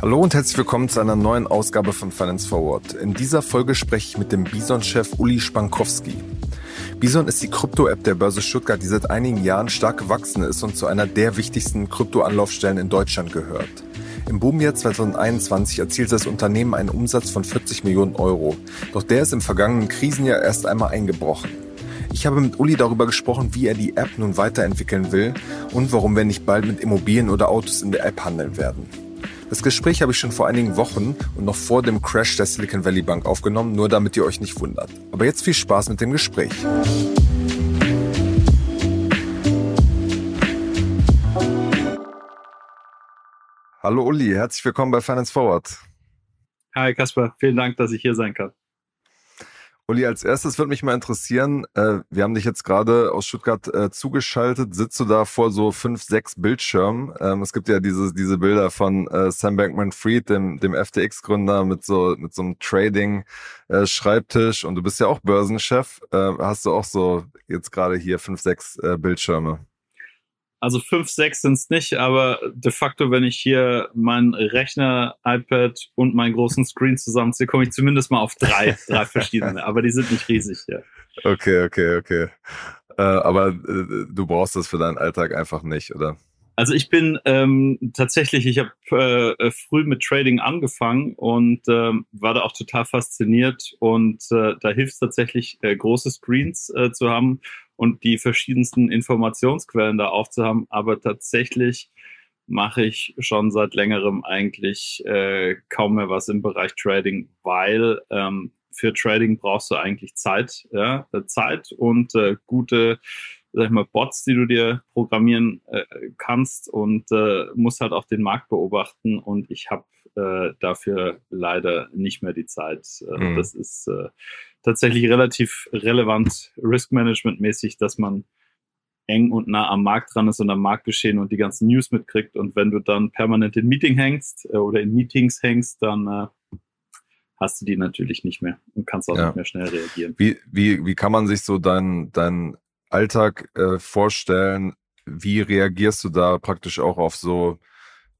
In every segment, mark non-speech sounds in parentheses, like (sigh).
Hallo und herzlich willkommen zu einer neuen Ausgabe von Finance Forward. In dieser Folge spreche ich mit dem Bison-Chef Uli Spankowski. Bison ist die Krypto-App der Börse Stuttgart, die seit einigen Jahren stark gewachsen ist und zu einer der wichtigsten Krypto-Anlaufstellen in Deutschland gehört. Im Boomjahr 2021 erzielte das Unternehmen einen Umsatz von 40 Millionen Euro. Doch der ist im vergangenen Krisenjahr erst einmal eingebrochen. Ich habe mit Uli darüber gesprochen, wie er die App nun weiterentwickeln will und warum wir nicht bald mit Immobilien oder Autos in der App handeln werden. Das Gespräch habe ich schon vor einigen Wochen und noch vor dem Crash der Silicon Valley Bank aufgenommen, nur damit ihr euch nicht wundert. Aber jetzt viel Spaß mit dem Gespräch. Hallo Uli, herzlich willkommen bei Finance Forward. Hi Kasper, vielen Dank, dass ich hier sein kann. Uli, als erstes würde mich mal interessieren, äh, wir haben dich jetzt gerade aus Stuttgart äh, zugeschaltet. Sitzt du da vor so fünf, sechs Bildschirmen? Ähm, es gibt ja diese, diese Bilder von äh, Sam Bankman-Fried, dem, dem FTX-Gründer, mit so, mit so einem Trading-Schreibtisch. und du bist ja auch Börsenchef. Äh, hast du auch so jetzt gerade hier fünf, sechs äh, Bildschirme? Also fünf, sechs sind es nicht, aber de facto, wenn ich hier meinen Rechner, iPad und meinen großen Screen zusammenziehe, komme ich zumindest mal auf drei, (laughs) drei verschiedene. Aber die sind nicht riesig, ja. Okay, okay, okay. Äh, aber äh, du brauchst das für deinen Alltag einfach nicht, oder? Also ich bin ähm, tatsächlich, ich habe äh, früh mit Trading angefangen und ähm, war da auch total fasziniert und äh, da hilft es tatsächlich, äh, große Screens äh, zu haben und die verschiedensten Informationsquellen da aufzuhaben. Aber tatsächlich mache ich schon seit längerem eigentlich äh, kaum mehr was im Bereich Trading, weil ähm, für Trading brauchst du eigentlich Zeit, ja, äh, Zeit und äh, gute sag ich mal, Bots, die du dir programmieren äh, kannst und äh, musst halt auch den Markt beobachten und ich habe äh, dafür leider nicht mehr die Zeit. Äh, mhm. Das ist äh, tatsächlich relativ relevant, Risk-Management-mäßig, dass man eng und nah am Markt dran ist und am Marktgeschehen und die ganzen News mitkriegt. Und wenn du dann permanent in Meeting hängst äh, oder in Meetings hängst, dann äh, hast du die natürlich nicht mehr und kannst auch ja. nicht mehr schnell reagieren. Wie, wie, wie kann man sich so deinen dein Alltag äh, vorstellen? Wie reagierst du da praktisch auch auf so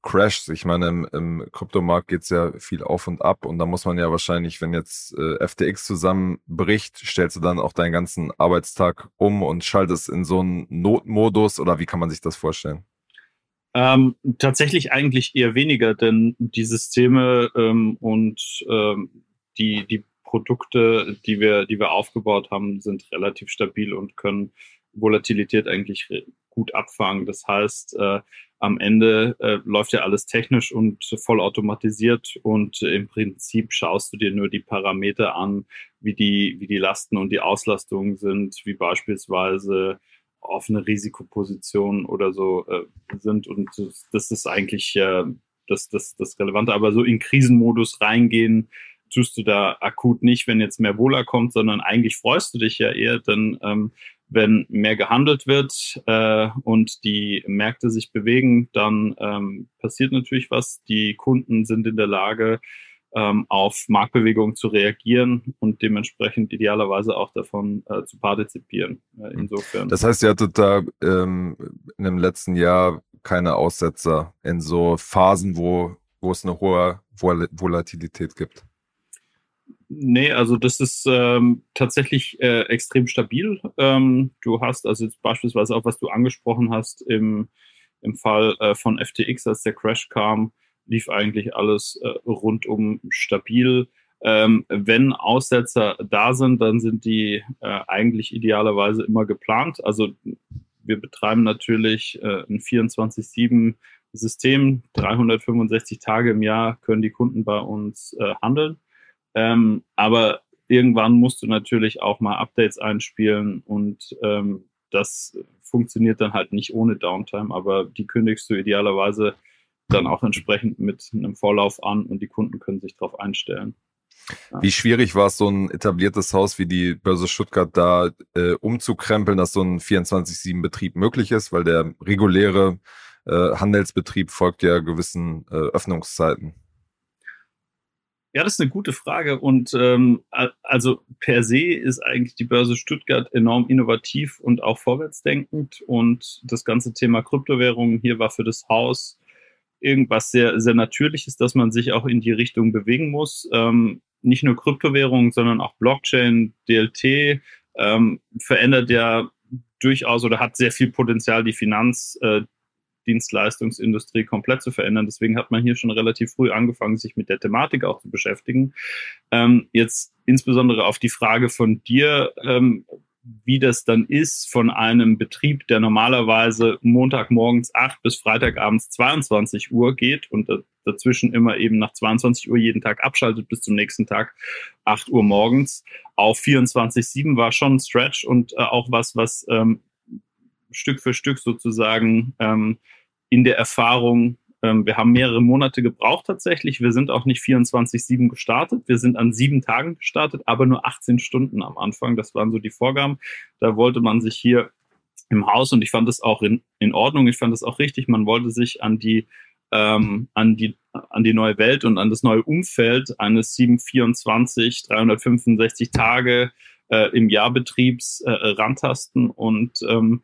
Crashs. Ich meine, im, im Kryptomarkt geht's ja viel auf und ab und da muss man ja wahrscheinlich, wenn jetzt äh, FTX zusammenbricht, stellst du dann auch deinen ganzen Arbeitstag um und schaltest in so einen Notmodus oder wie kann man sich das vorstellen? Ähm, tatsächlich eigentlich eher weniger, denn die Systeme ähm, und ähm, die, die Produkte, die wir, die wir aufgebaut haben, sind relativ stabil und können Volatilität eigentlich gut abfangen. Das heißt, äh, am Ende äh, läuft ja alles technisch und voll automatisiert und im Prinzip schaust du dir nur die Parameter an, wie die, wie die Lasten und die Auslastungen sind, wie beispielsweise offene Risikopositionen oder so äh, sind und das, das ist eigentlich äh, das, das, das Relevante. Aber so in Krisenmodus reingehen, tust du da akut nicht, wenn jetzt mehr Wohler kommt, sondern eigentlich freust du dich ja eher, denn ähm, wenn mehr gehandelt wird äh, und die Märkte sich bewegen, dann ähm, passiert natürlich was. Die Kunden sind in der Lage, ähm, auf Marktbewegungen zu reagieren und dementsprechend idealerweise auch davon äh, zu partizipieren. Äh, insofern. Das heißt, ihr hattet da ähm, in dem letzten Jahr keine Aussetzer in so Phasen, wo, wo es eine hohe Vol Volatilität gibt. Nee, also das ist ähm, tatsächlich äh, extrem stabil. Ähm, du hast also beispielsweise auch, was du angesprochen hast, im, im Fall äh, von FTX, als der Crash kam, lief eigentlich alles äh, rundum stabil. Ähm, wenn Aussetzer da sind, dann sind die äh, eigentlich idealerweise immer geplant. Also wir betreiben natürlich äh, ein 24-7 System. 365 Tage im Jahr können die Kunden bei uns äh, handeln. Ähm, aber irgendwann musst du natürlich auch mal Updates einspielen und ähm, das funktioniert dann halt nicht ohne Downtime, aber die kündigst du idealerweise dann auch entsprechend mit einem Vorlauf an und die Kunden können sich darauf einstellen. Wie schwierig war es, so ein etabliertes Haus wie die Börse Stuttgart da äh, umzukrempeln, dass so ein 24-7-Betrieb möglich ist, weil der reguläre äh, Handelsbetrieb folgt ja gewissen äh, Öffnungszeiten. Ja, das ist eine gute Frage. Und ähm, also per se ist eigentlich die Börse Stuttgart enorm innovativ und auch vorwärtsdenkend. Und das ganze Thema Kryptowährungen hier war für das Haus irgendwas sehr, sehr Natürliches, dass man sich auch in die Richtung bewegen muss. Ähm, nicht nur Kryptowährungen, sondern auch Blockchain, DLT ähm, verändert ja durchaus oder hat sehr viel Potenzial, die Finanz, äh, Dienstleistungsindustrie komplett zu verändern. Deswegen hat man hier schon relativ früh angefangen, sich mit der Thematik auch zu beschäftigen. Ähm, jetzt insbesondere auf die Frage von dir, ähm, wie das dann ist von einem Betrieb, der normalerweise Montagmorgens 8 bis Freitagabends 22 Uhr geht und dazwischen immer eben nach 22 Uhr jeden Tag abschaltet bis zum nächsten Tag 8 Uhr morgens auf 24-7 war schon ein Stretch und äh, auch was, was ähm, Stück für Stück sozusagen ähm, in der Erfahrung. Ähm, wir haben mehrere Monate gebraucht tatsächlich. Wir sind auch nicht 24-7 gestartet. Wir sind an sieben Tagen gestartet, aber nur 18 Stunden am Anfang. Das waren so die Vorgaben. Da wollte man sich hier im Haus und ich fand das auch in, in Ordnung. Ich fand das auch richtig. Man wollte sich an die ähm, an die an die neue Welt und an das neue Umfeld eines 724 365 Tage äh, im Jahr Betriebs äh, rantasten und ähm,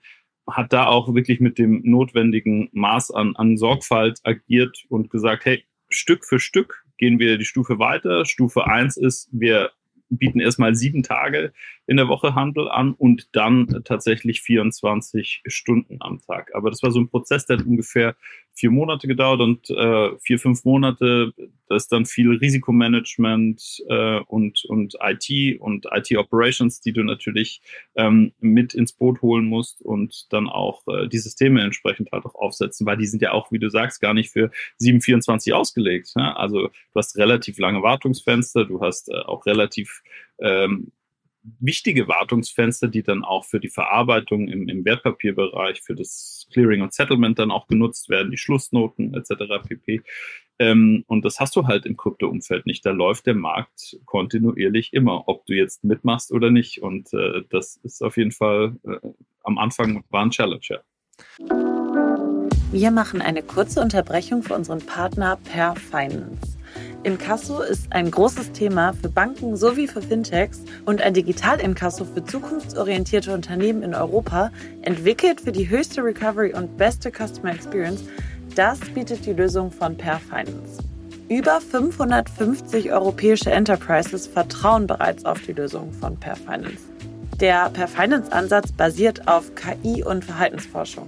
hat da auch wirklich mit dem notwendigen Maß an, an Sorgfalt agiert und gesagt, hey, Stück für Stück gehen wir die Stufe weiter. Stufe eins ist, wir bieten erstmal sieben Tage in der Woche Handel an und dann tatsächlich 24 Stunden am Tag. Aber das war so ein Prozess, der hat ungefähr vier Monate gedauert und äh, vier, fünf Monate, da ist dann viel Risikomanagement äh, und, und IT und IT-Operations, die du natürlich ähm, mit ins Boot holen musst und dann auch äh, die Systeme entsprechend halt auch aufsetzen, weil die sind ja auch, wie du sagst, gar nicht für 724 ausgelegt. Ja? Also du hast relativ lange Wartungsfenster, du hast äh, auch relativ ähm, wichtige Wartungsfenster, die dann auch für die Verarbeitung im, im Wertpapierbereich, für das Clearing und Settlement dann auch genutzt werden, die Schlussnoten etc. pp. Ähm, und das hast du halt im Krypto-Umfeld nicht. Da läuft der Markt kontinuierlich immer, ob du jetzt mitmachst oder nicht. Und äh, das ist auf jeden Fall äh, am Anfang war ein Challenge. Wir machen eine kurze Unterbrechung für unseren Partner Per Finance. Inkasso ist ein großes Thema für Banken sowie für Fintechs und ein Digital-Inkasso für zukunftsorientierte Unternehmen in Europa, entwickelt für die höchste Recovery und beste Customer Experience, das bietet die Lösung von Per Finance. Über 550 europäische Enterprises vertrauen bereits auf die Lösung von Per Finance. Der Per Finance Ansatz basiert auf KI und Verhaltensforschung.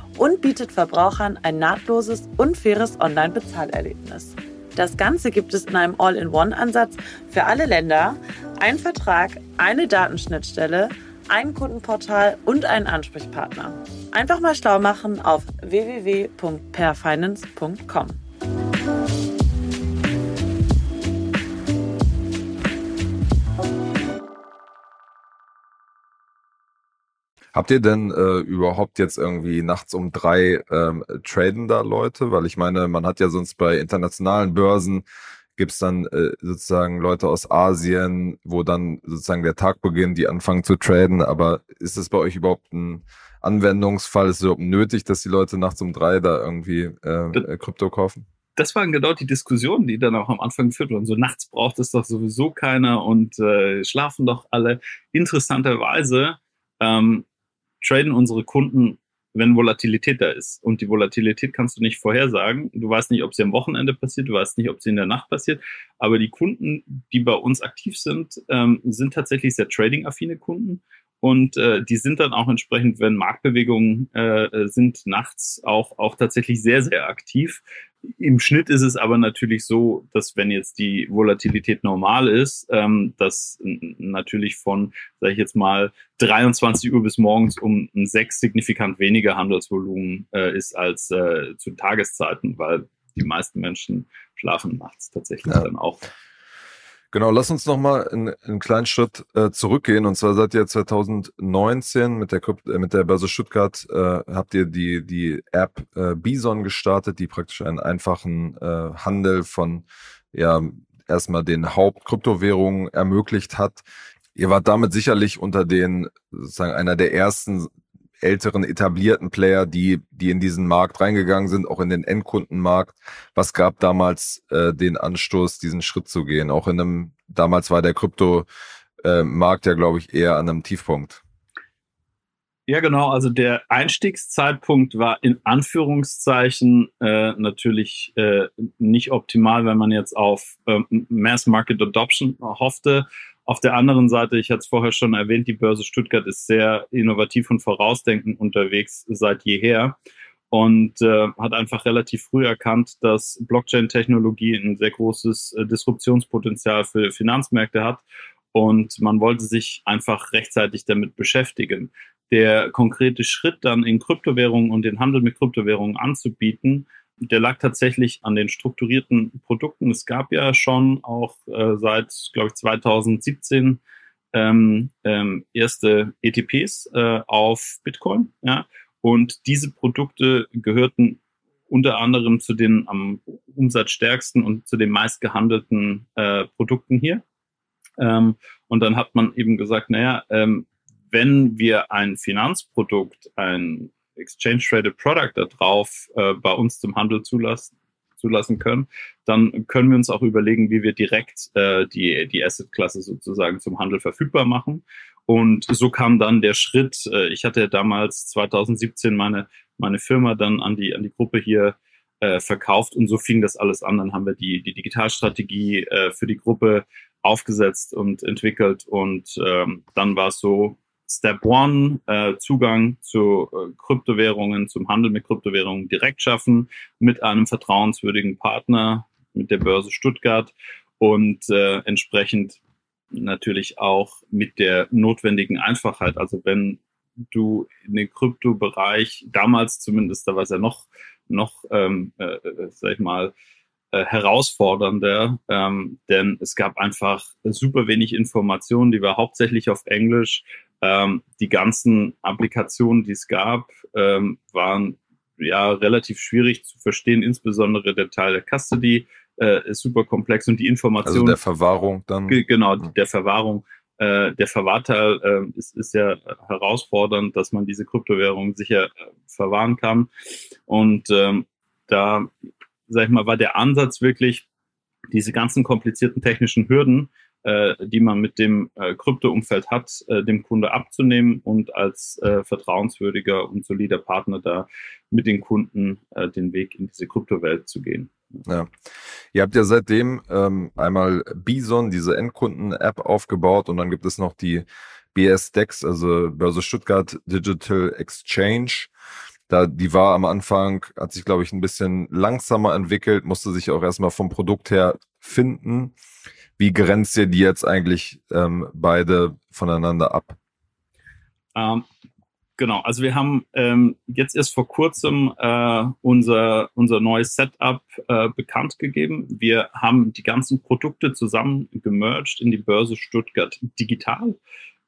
und bietet Verbrauchern ein nahtloses und faires Online-Bezahlerlebnis. Das Ganze gibt es in einem All-in-One-Ansatz für alle Länder, ein Vertrag, eine Datenschnittstelle, ein Kundenportal und einen Ansprechpartner. Einfach mal schlau machen auf www.perfinance.com. Habt ihr denn äh, überhaupt jetzt irgendwie nachts um drei ähm, traden da Leute? Weil ich meine, man hat ja sonst bei internationalen Börsen gibt's dann äh, sozusagen Leute aus Asien, wo dann sozusagen der Tag beginnt, die anfangen zu traden. Aber ist es bei euch überhaupt ein Anwendungsfall? Ist es überhaupt nötig, dass die Leute nachts um drei da irgendwie äh Krypto kaufen? das waren genau die Diskussionen, die dann auch am Anfang geführt wurden. So nachts braucht es doch sowieso keiner und äh, schlafen doch alle. Interessanterweise ähm, traden unsere Kunden, wenn Volatilität da ist. Und die Volatilität kannst du nicht vorhersagen. Du weißt nicht, ob sie am Wochenende passiert, du weißt nicht, ob sie in der Nacht passiert. Aber die Kunden, die bei uns aktiv sind, ähm, sind tatsächlich sehr trading-affine Kunden. Und äh, die sind dann auch entsprechend, wenn Marktbewegungen äh, sind, nachts auch, auch tatsächlich sehr, sehr aktiv. Im Schnitt ist es aber natürlich so, dass wenn jetzt die Volatilität normal ist, ähm, dass natürlich von, sage ich jetzt mal, 23 Uhr bis morgens um sechs signifikant weniger Handelsvolumen äh, ist als äh, zu Tageszeiten, weil die meisten Menschen schlafen nachts tatsächlich ja. dann auch. Genau, lass uns nochmal einen, einen kleinen Schritt äh, zurückgehen. Und zwar seid ihr 2019 mit der, äh, mit der Börse Stuttgart, äh, habt ihr die, die App äh, Bison gestartet, die praktisch einen einfachen äh, Handel von ja, erstmal den Hauptkryptowährungen ermöglicht hat. Ihr wart damit sicherlich unter den, sozusagen einer der ersten älteren etablierten Player, die, die in diesen Markt reingegangen sind, auch in den Endkundenmarkt. Was gab damals äh, den Anstoß, diesen Schritt zu gehen? Auch in einem, damals war der Krypto-Markt äh, ja, glaube ich, eher an einem Tiefpunkt. Ja, genau. Also der Einstiegszeitpunkt war in Anführungszeichen äh, natürlich äh, nicht optimal, wenn man jetzt auf äh, Mass Market Adoption hoffte. Auf der anderen Seite, ich hatte es vorher schon erwähnt, die Börse Stuttgart ist sehr innovativ und vorausdenkend unterwegs seit jeher und äh, hat einfach relativ früh erkannt, dass Blockchain-Technologie ein sehr großes äh, Disruptionspotenzial für Finanzmärkte hat und man wollte sich einfach rechtzeitig damit beschäftigen. Der konkrete Schritt dann in Kryptowährungen und den Handel mit Kryptowährungen anzubieten, der lag tatsächlich an den strukturierten Produkten. Es gab ja schon auch äh, seit, glaube ich, 2017 ähm, ähm, erste ETPs äh, auf Bitcoin. Ja? Und diese Produkte gehörten unter anderem zu den am umsatzstärksten und zu den meistgehandelten äh, Produkten hier. Ähm, und dann hat man eben gesagt, naja, ähm, wenn wir ein Finanzprodukt, ein Exchange Traded Product da drauf äh, bei uns zum Handel zulassen, zulassen können, dann können wir uns auch überlegen, wie wir direkt äh, die, die Asset-Klasse sozusagen zum Handel verfügbar machen. Und so kam dann der Schritt, äh, ich hatte damals 2017 meine, meine Firma dann an die, an die Gruppe hier äh, verkauft und so fing das alles an. Dann haben wir die, die Digitalstrategie äh, für die Gruppe aufgesetzt und entwickelt und ähm, dann war es so, Step One, äh, Zugang zu äh, Kryptowährungen, zum Handel mit Kryptowährungen direkt schaffen, mit einem vertrauenswürdigen Partner, mit der Börse Stuttgart und äh, entsprechend natürlich auch mit der notwendigen Einfachheit. Also wenn du in den Kryptobereich, damals zumindest, da war es ja noch, noch ähm, äh, äh sag ich mal, äh, herausfordernder, ähm, denn es gab einfach super wenig Informationen, die war hauptsächlich auf Englisch. Ähm, die ganzen Applikationen, die es gab, ähm, waren ja relativ schwierig zu verstehen, insbesondere der Teil der Custody äh, ist super komplex und die Information. Also der Verwahrung dann. Genau, der Verwahrung. Äh, der Verwahrteil äh, ist, ist ja herausfordernd, dass man diese Kryptowährung sicher äh, verwahren kann. Und ähm, da, sag ich mal, war der Ansatz wirklich, diese ganzen komplizierten technischen Hürden äh, die man mit dem äh, Krypto-Umfeld hat, äh, dem Kunde abzunehmen und als äh, vertrauenswürdiger und solider Partner da mit den Kunden äh, den Weg in diese Kryptowelt zu gehen. Ja. Ihr habt ja seitdem ähm, einmal Bison, diese Endkunden-App aufgebaut und dann gibt es noch die BS-Dex, also Börse Stuttgart Digital Exchange. Da, die war am Anfang, hat sich, glaube ich, ein bisschen langsamer entwickelt, musste sich auch erstmal vom Produkt her finden. Wie grenzt ihr die jetzt eigentlich ähm, beide voneinander ab? Ähm, genau, also wir haben ähm, jetzt erst vor kurzem äh, unser, unser neues Setup äh, bekannt gegeben. Wir haben die ganzen Produkte zusammen gemerged in die Börse Stuttgart Digital.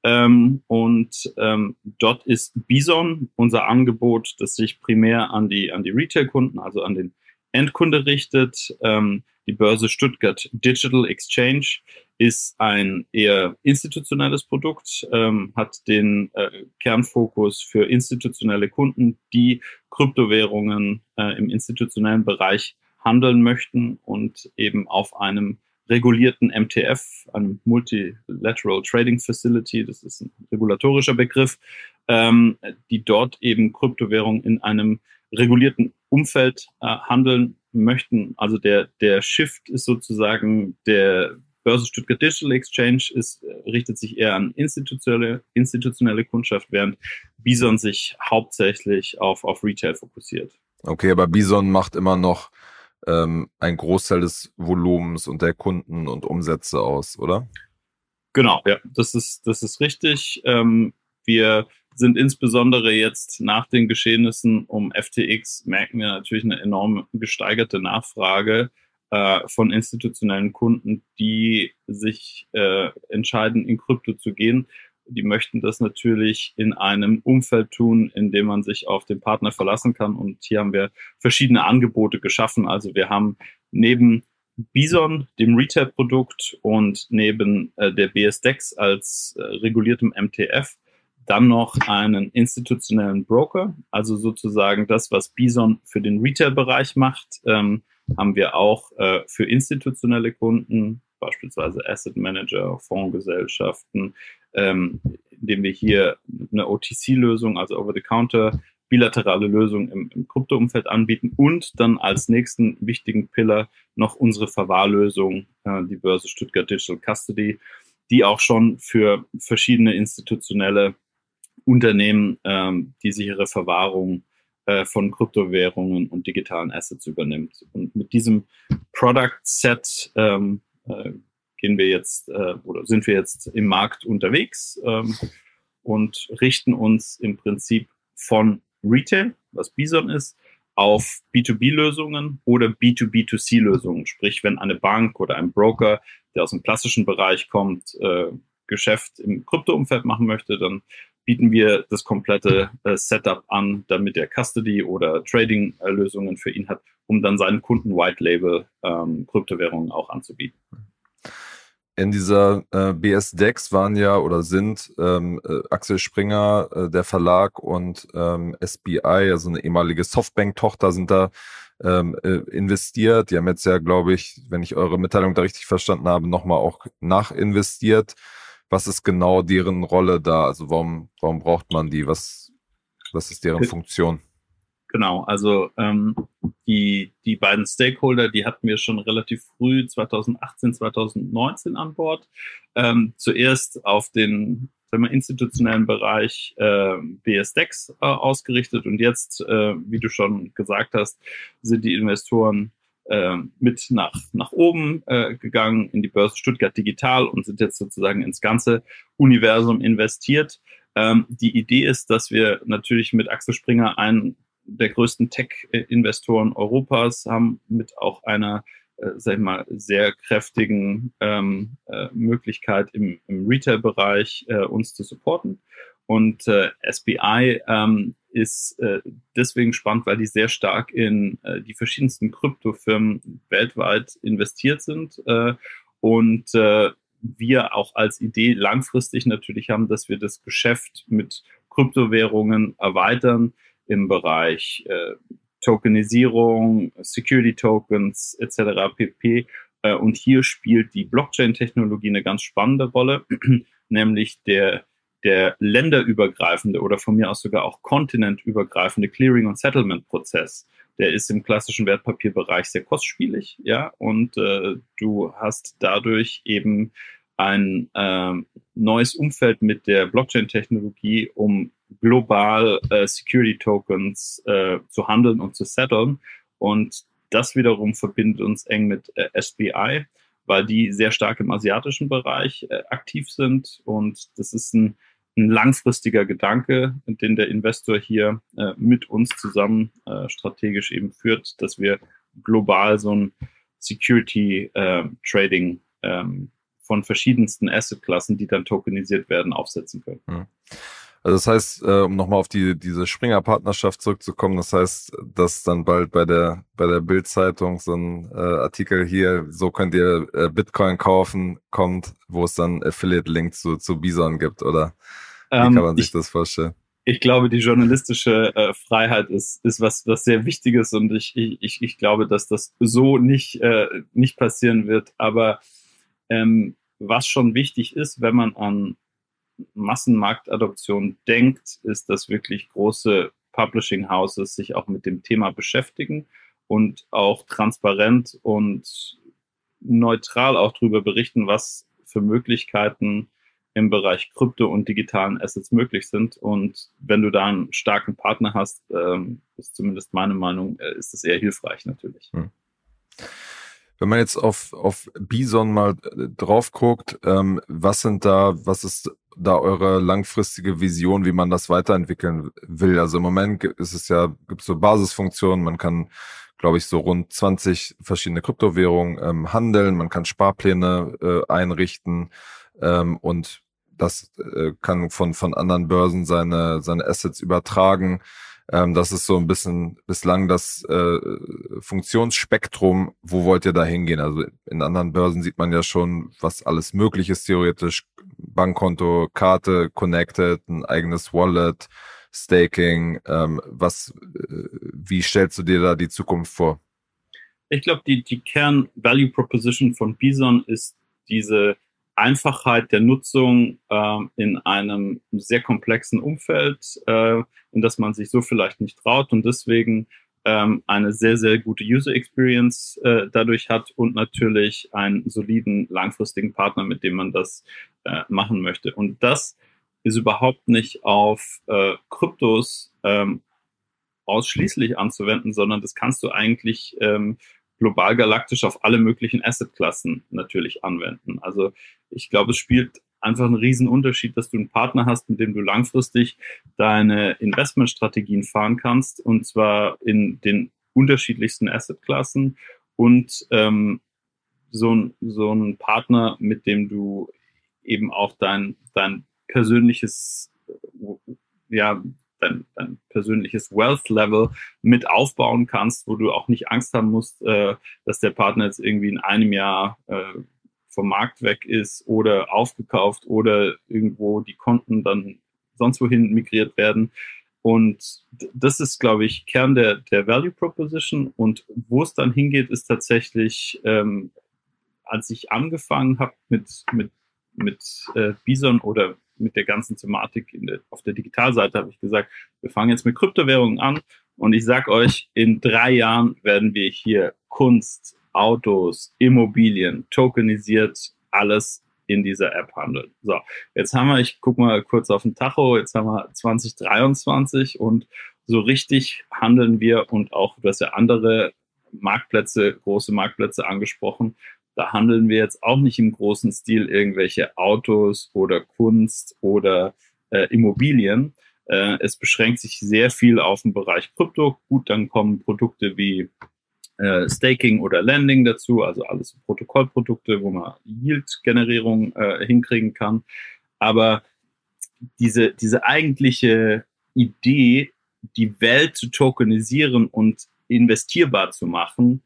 Ähm, und ähm, dort ist Bison unser Angebot, das sich primär an die, an die Retail-Kunden, also an den Endkunde richtet. Ähm, die Börse Stuttgart Digital Exchange ist ein eher institutionelles Produkt, ähm, hat den äh, Kernfokus für institutionelle Kunden, die Kryptowährungen äh, im institutionellen Bereich handeln möchten und eben auf einem regulierten MTF, einem Multilateral Trading Facility, das ist ein regulatorischer Begriff, ähm, die dort eben Kryptowährungen in einem regulierten Umfeld äh, handeln möchten. Also der, der Shift ist sozusagen der Börse Stuttgart Digital Exchange ist, richtet sich eher an institutionelle, institutionelle Kundschaft, während Bison sich hauptsächlich auf, auf Retail fokussiert. Okay, aber Bison macht immer noch ähm, einen Großteil des Volumens und der Kunden und Umsätze aus, oder? Genau, ja, das ist, das ist richtig. Ähm, wir sind insbesondere jetzt nach den Geschehnissen um FTX, merken wir natürlich eine enorm gesteigerte Nachfrage äh, von institutionellen Kunden, die sich äh, entscheiden, in Krypto zu gehen. Die möchten das natürlich in einem Umfeld tun, in dem man sich auf den Partner verlassen kann. Und hier haben wir verschiedene Angebote geschaffen. Also wir haben neben Bison, dem Retail-Produkt und neben äh, der BSDEX als äh, reguliertem MTF dann noch einen institutionellen Broker, also sozusagen das, was Bison für den Retail-Bereich macht, ähm, haben wir auch äh, für institutionelle Kunden, beispielsweise Asset Manager, Fondsgesellschaften, ähm, indem wir hier eine OTC-Lösung, also Over-the-Counter, bilaterale Lösung im, im Krypto-Umfeld anbieten und dann als nächsten wichtigen Pillar noch unsere Verwahrlösung, äh, die Börse Stuttgart Digital Custody, die auch schon für verschiedene institutionelle Unternehmen ähm, die sichere Verwahrung äh, von Kryptowährungen und digitalen Assets übernimmt. Und mit diesem Product Set ähm, äh, gehen wir jetzt äh, oder sind wir jetzt im Markt unterwegs ähm, und richten uns im Prinzip von Retail, was Bison ist, auf B2B-Lösungen oder B2B2C-Lösungen. Sprich, wenn eine Bank oder ein Broker, der aus dem klassischen Bereich kommt, äh, Geschäft im Krypto-Umfeld machen möchte, dann bieten wir das komplette äh, Setup an, damit er Custody oder Trading-Lösungen für ihn hat, um dann seinen Kunden White Label ähm, Kryptowährungen auch anzubieten. In dieser äh, BS-Dex waren ja oder sind ähm, äh, Axel Springer, äh, der Verlag und ähm, SBI, also eine ehemalige Softbank-Tochter, sind da ähm, äh, investiert. Die haben jetzt ja, glaube ich, wenn ich eure Mitteilung da richtig verstanden habe, nochmal auch nachinvestiert was ist genau deren Rolle da? Also warum, warum braucht man die? Was, was ist deren Funktion? Genau, also ähm, die, die beiden Stakeholder, die hatten wir schon relativ früh, 2018, 2019 an Bord. Ähm, zuerst auf den sagen wir, institutionellen Bereich äh, BSDEX äh, ausgerichtet und jetzt, äh, wie du schon gesagt hast, sind die Investoren äh, mit nach, nach oben äh, gegangen in die Börse Stuttgart Digital und sind jetzt sozusagen ins ganze Universum investiert. Ähm, die Idee ist, dass wir natürlich mit Axel Springer einen der größten Tech-Investoren Europas haben, mit auch einer äh, sag ich mal, sehr kräftigen ähm, äh, Möglichkeit im, im Retail-Bereich äh, uns zu supporten. Und äh, SBI ähm, ist äh, deswegen spannend, weil die sehr stark in äh, die verschiedensten Kryptofirmen weltweit investiert sind äh, und äh, wir auch als Idee langfristig natürlich haben, dass wir das Geschäft mit Kryptowährungen erweitern im Bereich äh, Tokenisierung, Security Tokens etc. pp. Äh, und hier spielt die Blockchain-Technologie eine ganz spannende Rolle, (clears throat) nämlich der der länderübergreifende oder von mir aus sogar auch kontinentübergreifende Clearing- und Settlement-Prozess, der ist im klassischen Wertpapierbereich sehr kostspielig, ja, und äh, du hast dadurch eben ein äh, neues Umfeld mit der Blockchain-Technologie, um global äh, Security-Tokens äh, zu handeln und zu setteln. Und das wiederum verbindet uns eng mit äh, SBI, weil die sehr stark im asiatischen Bereich äh, aktiv sind. Und das ist ein ein langfristiger Gedanke, den der Investor hier äh, mit uns zusammen äh, strategisch eben führt, dass wir global so ein Security äh, Trading ähm, von verschiedensten Assetklassen, die dann tokenisiert werden, aufsetzen können. Also das heißt, äh, um nochmal auf die, diese Springer-Partnerschaft zurückzukommen, das heißt, dass dann bald bei der, bei der Bild-Zeitung so ein äh, Artikel hier, so könnt ihr äh, Bitcoin kaufen, kommt, wo es dann Affiliate-Link zu, zu Bison gibt, oder wie ähm, kann man sich ich, das vorstellen? Ich glaube, die journalistische äh, Freiheit ist, ist was, was sehr Wichtiges und ich, ich, ich glaube, dass das so nicht, äh, nicht passieren wird. Aber ähm, was schon wichtig ist, wenn man an Massenmarktadoption denkt, ist, dass wirklich große Publishing Houses sich auch mit dem Thema beschäftigen und auch transparent und neutral auch darüber berichten, was für Möglichkeiten im Bereich Krypto und digitalen Assets möglich sind. Und wenn du da einen starken Partner hast, ähm, ist zumindest meine Meinung, äh, ist es eher hilfreich natürlich. Hm. Wenn man jetzt auf, auf Bison mal äh, drauf guckt, ähm, was sind da, was ist da eure langfristige Vision, wie man das weiterentwickeln will? Also im Moment ist es ja, gibt es so Basisfunktionen, man kann glaube ich, so rund 20 verschiedene Kryptowährungen ähm, handeln. Man kann Sparpläne äh, einrichten ähm, und das äh, kann von, von anderen Börsen seine, seine Assets übertragen. Ähm, das ist so ein bisschen bislang das äh, Funktionsspektrum. Wo wollt ihr da hingehen? Also in anderen Börsen sieht man ja schon, was alles möglich ist theoretisch. Bankkonto, Karte, Connected, ein eigenes Wallet, Staking. Ähm, was, äh, wie stellst du dir da die Zukunft vor? Ich glaube, die, die Kern-Value-Proposition von Bison ist diese Einfachheit der Nutzung äh, in einem sehr komplexen Umfeld, äh, in das man sich so vielleicht nicht traut und deswegen ähm, eine sehr, sehr gute User Experience äh, dadurch hat und natürlich einen soliden, langfristigen Partner, mit dem man das äh, machen möchte. Und das ist überhaupt nicht auf äh, Kryptos ähm, ausschließlich anzuwenden, sondern das kannst du eigentlich ähm, global galaktisch auf alle möglichen Assetklassen natürlich anwenden. Also ich glaube, es spielt einfach einen riesen Unterschied, dass du einen Partner hast, mit dem du langfristig deine Investmentstrategien fahren kannst und zwar in den unterschiedlichsten Assetklassen und ähm, so, ein, so ein Partner, mit dem du eben auch dein, dein persönliches, ja, dein, dein persönliches Wealth Level mit aufbauen kannst, wo du auch nicht Angst haben musst, äh, dass der Partner jetzt irgendwie in einem Jahr äh, vom Markt weg ist oder aufgekauft oder irgendwo die Konten dann sonst wohin migriert werden. Und das ist, glaube ich, Kern der, der Value Proposition. Und wo es dann hingeht, ist tatsächlich, ähm, als ich angefangen habe mit, mit, mit äh, Bison oder mit der ganzen Thematik der, auf der Digitalseite, habe ich gesagt, wir fangen jetzt mit Kryptowährungen an. Und ich sage euch, in drei Jahren werden wir hier Kunst, Autos, Immobilien, tokenisiert, alles in dieser App handeln. So, jetzt haben wir, ich gucke mal kurz auf den Tacho, jetzt haben wir 2023 und so richtig handeln wir und auch, du hast ja andere Marktplätze, große Marktplätze angesprochen, da handeln wir jetzt auch nicht im großen Stil irgendwelche Autos oder Kunst oder äh, Immobilien. Äh, es beschränkt sich sehr viel auf den Bereich Krypto. Gut, dann kommen Produkte wie äh, Staking oder Landing dazu, also alles Protokollprodukte, wo man Yield-Generierung äh, hinkriegen kann. Aber diese, diese eigentliche Idee, die Welt zu tokenisieren und investierbar zu machen,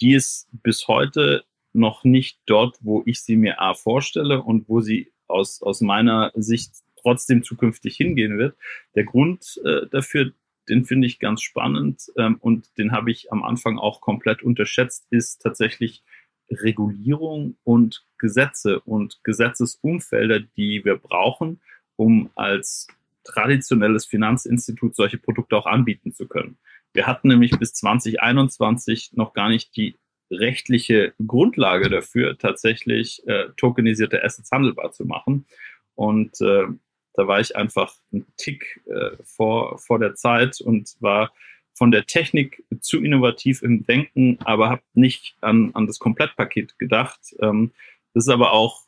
die ist bis heute noch nicht dort, wo ich sie mir A vorstelle und wo sie aus, aus meiner Sicht trotzdem zukünftig hingehen wird. Der Grund äh, dafür, den finde ich ganz spannend ähm, und den habe ich am Anfang auch komplett unterschätzt, ist tatsächlich Regulierung und Gesetze und Gesetzesumfelder, die wir brauchen, um als traditionelles Finanzinstitut solche Produkte auch anbieten zu können. Wir hatten nämlich bis 2021 noch gar nicht die rechtliche Grundlage dafür, tatsächlich äh, tokenisierte Assets handelbar zu machen. Und äh, da war ich einfach ein Tick äh, vor, vor der Zeit und war von der Technik zu innovativ im Denken, aber habe nicht an, an das Komplettpaket gedacht. Ähm, das ist aber auch,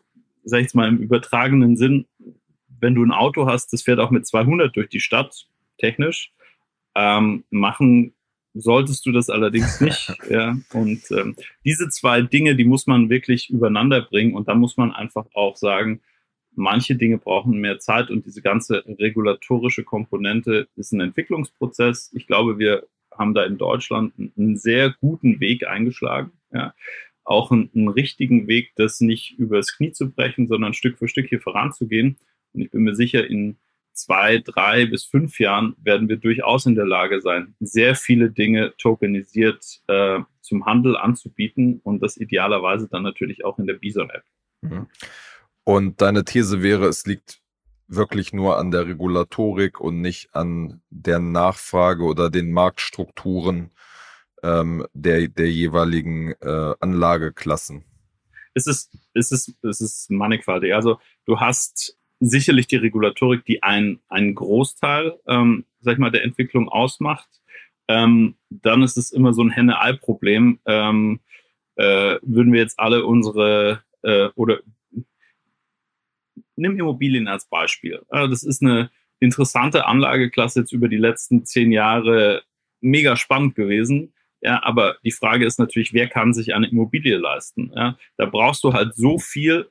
sag ich jetzt mal im übertragenen Sinn, wenn du ein Auto hast, das fährt auch mit 200 durch die Stadt, technisch, ähm, machen solltest du das allerdings nicht. (laughs) ja. Und ähm, diese zwei Dinge, die muss man wirklich übereinander bringen und da muss man einfach auch sagen, Manche Dinge brauchen mehr Zeit und diese ganze regulatorische Komponente ist ein Entwicklungsprozess. Ich glaube, wir haben da in Deutschland einen sehr guten Weg eingeschlagen. Ja. Auch einen, einen richtigen Weg, das nicht übers Knie zu brechen, sondern Stück für Stück hier voranzugehen. Und ich bin mir sicher, in zwei, drei bis fünf Jahren werden wir durchaus in der Lage sein, sehr viele Dinge tokenisiert äh, zum Handel anzubieten und das idealerweise dann natürlich auch in der Bison-App. Mhm. Und deine These wäre, es liegt wirklich nur an der Regulatorik und nicht an der Nachfrage oder den Marktstrukturen ähm, der, der jeweiligen äh, Anlageklassen. Es ist, es ist, es ist mannigfaltig. Also du hast sicherlich die Regulatorik, die ein, einen Großteil, ähm, sag ich mal, der Entwicklung ausmacht. Ähm, dann ist es immer so ein Henne-Ei-Problem. Ähm, äh, würden wir jetzt alle unsere äh, oder nimm Immobilien als Beispiel. Das ist eine interessante Anlageklasse jetzt über die letzten zehn Jahre mega spannend gewesen. Ja, aber die Frage ist natürlich, wer kann sich eine Immobilie leisten? Ja, da brauchst du halt so viel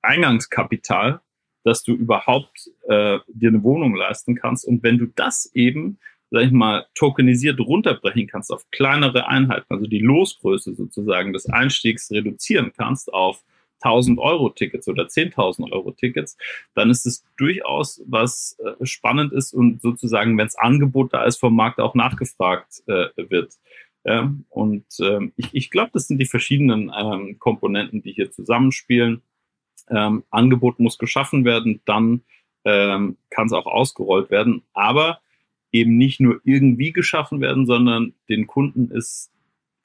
Eingangskapital, dass du überhaupt äh, dir eine Wohnung leisten kannst. Und wenn du das eben, sag ich mal, tokenisiert runterbrechen kannst auf kleinere Einheiten, also die Losgröße sozusagen des Einstiegs reduzieren kannst auf 1000 Euro Tickets oder 10.000 Euro Tickets, dann ist es durchaus was äh, spannend ist und sozusagen, wenn es Angebot da ist, vom Markt auch nachgefragt äh, wird. Ja, und ähm, ich, ich glaube, das sind die verschiedenen ähm, Komponenten, die hier zusammenspielen. Ähm, Angebot muss geschaffen werden, dann ähm, kann es auch ausgerollt werden, aber eben nicht nur irgendwie geschaffen werden, sondern den Kunden ist,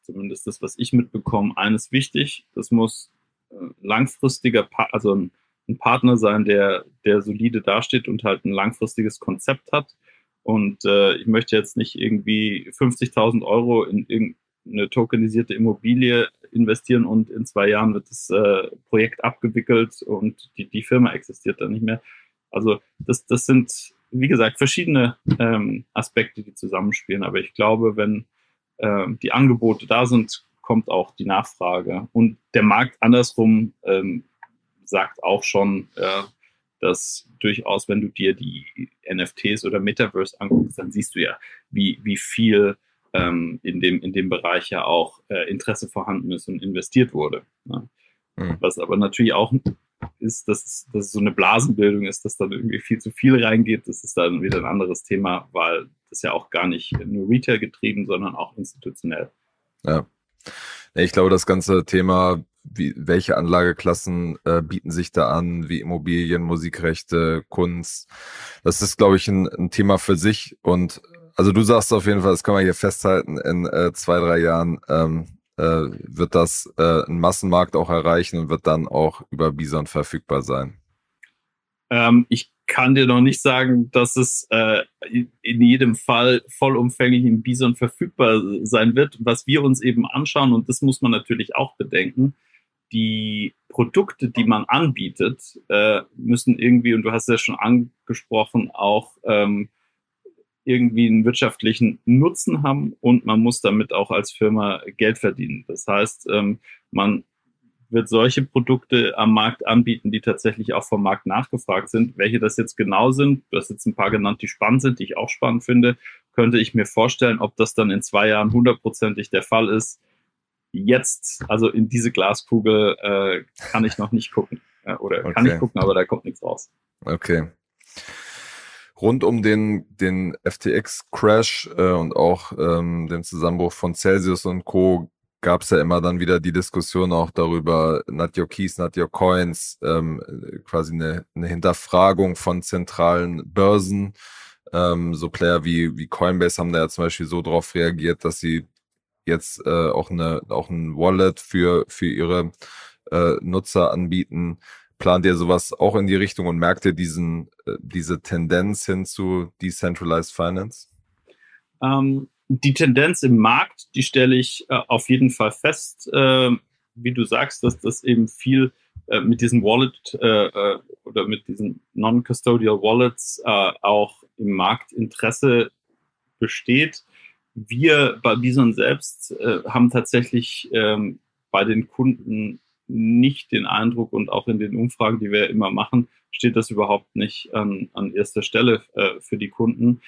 zumindest das, was ich mitbekomme, eines wichtig. Das muss äh, langfristiger, pa also ein, ein, Partner sein, der, der solide dasteht und halt ein langfristiges Konzept hat. Und äh, ich möchte jetzt nicht irgendwie 50.000 Euro in irgendeine tokenisierte Immobilie investieren und in zwei Jahren wird das äh, Projekt abgewickelt und die, die Firma existiert dann nicht mehr. Also das, das sind, wie gesagt, verschiedene ähm, Aspekte, die zusammenspielen. Aber ich glaube, wenn ähm, die Angebote da sind, kommt auch die Nachfrage. Und der Markt andersrum ähm, sagt auch schon, äh, dass durchaus, wenn du dir die NFTs oder Metaverse anguckst, dann siehst du ja, wie, wie viel ähm, in, dem, in dem Bereich ja auch äh, Interesse vorhanden ist und investiert wurde. Ne? Mhm. Was aber natürlich auch ist, dass, dass es so eine Blasenbildung ist, dass dann irgendwie viel zu viel reingeht. Das ist dann wieder ein anderes Thema, weil das ja auch gar nicht nur Retail getrieben, sondern auch institutionell. Ja. Ich glaube, das ganze Thema, wie, welche Anlageklassen äh, bieten sich da an, wie Immobilien, Musikrechte, Kunst, das ist, glaube ich, ein, ein Thema für sich. Und also du sagst auf jeden Fall, das kann man hier festhalten, in äh, zwei, drei Jahren ähm, äh, wird das äh, einen Massenmarkt auch erreichen und wird dann auch über Bison verfügbar sein. Ähm, ich kann dir noch nicht sagen, dass es äh, in jedem Fall vollumfänglich im Bison verfügbar sein wird. Was wir uns eben anschauen, und das muss man natürlich auch bedenken, die Produkte, die man anbietet, äh, müssen irgendwie, und du hast ja schon angesprochen, auch ähm, irgendwie einen wirtschaftlichen Nutzen haben und man muss damit auch als Firma Geld verdienen. Das heißt, ähm, man wird solche Produkte am Markt anbieten, die tatsächlich auch vom Markt nachgefragt sind. Welche das jetzt genau sind, du hast jetzt ein paar genannt, die spannend sind, die ich auch spannend finde, könnte ich mir vorstellen, ob das dann in zwei Jahren hundertprozentig der Fall ist. Jetzt, also in diese Glaskugel, äh, kann ich noch nicht gucken. Äh, oder okay. kann ich gucken, aber da kommt nichts raus. Okay. Rund um den, den FTX-Crash äh, und auch ähm, den Zusammenbruch von Celsius und Co gab es ja immer dann wieder die Diskussion auch darüber, not your keys, not your coins, ähm, quasi eine, eine Hinterfragung von zentralen Börsen. Ähm, so Player wie, wie Coinbase haben da ja zum Beispiel so drauf reagiert, dass sie jetzt äh, auch, eine, auch ein Wallet für, für ihre äh, Nutzer anbieten. Plant ihr sowas auch in die Richtung und merkt ihr diesen, äh, diese Tendenz hin zu Decentralized Finance? Ähm, die Tendenz im Markt, die stelle ich äh, auf jeden Fall fest, äh, wie du sagst, dass das eben viel äh, mit diesen Wallet äh, äh, oder mit diesen Non-Custodial Wallets auch im Markt Interesse besteht. Wir bei Bison selbst haben tatsächlich ähm, bei den Kunden nicht den Eindruck und auch in den Umfragen, die wir immer machen, steht das überhaupt nicht an, an erster Stelle für die Kunden.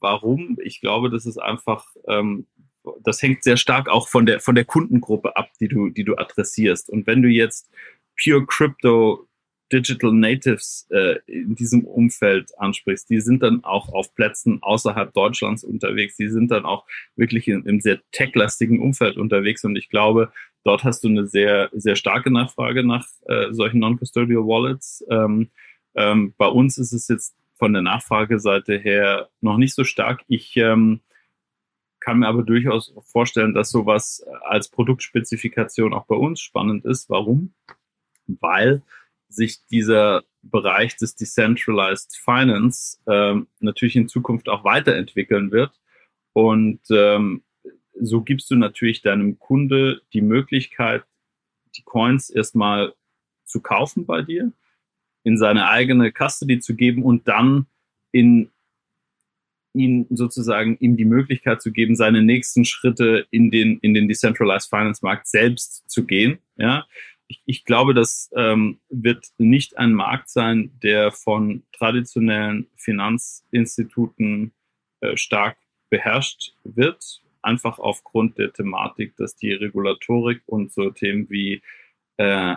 Warum? Ich glaube, das ist einfach, ähm, das hängt sehr stark auch von der, von der Kundengruppe ab, die du, die du adressierst. Und wenn du jetzt Pure Crypto Digital Natives äh, in diesem Umfeld ansprichst, die sind dann auch auf Plätzen außerhalb Deutschlands unterwegs, die sind dann auch wirklich in, im sehr techlastigen Umfeld unterwegs und ich glaube, dort hast du eine sehr, sehr starke Nachfrage nach äh, solchen Non-Custodial Wallets. Ähm, ähm, bei uns ist es jetzt von der Nachfrageseite her noch nicht so stark. Ich ähm, kann mir aber durchaus vorstellen, dass sowas als Produktspezifikation auch bei uns spannend ist. Warum? Weil sich dieser Bereich des Decentralized Finance ähm, natürlich in Zukunft auch weiterentwickeln wird. Und ähm, so gibst du natürlich deinem Kunde die Möglichkeit, die Coins erstmal zu kaufen bei dir in seine eigene Custody zu geben und dann in ihn sozusagen ihm die Möglichkeit zu geben, seine nächsten Schritte in den, in den Decentralized Finance Markt selbst zu gehen. Ja, ich, ich glaube, das ähm, wird nicht ein Markt sein, der von traditionellen Finanzinstituten äh, stark beherrscht wird, einfach aufgrund der Thematik, dass die Regulatorik und so Themen wie äh,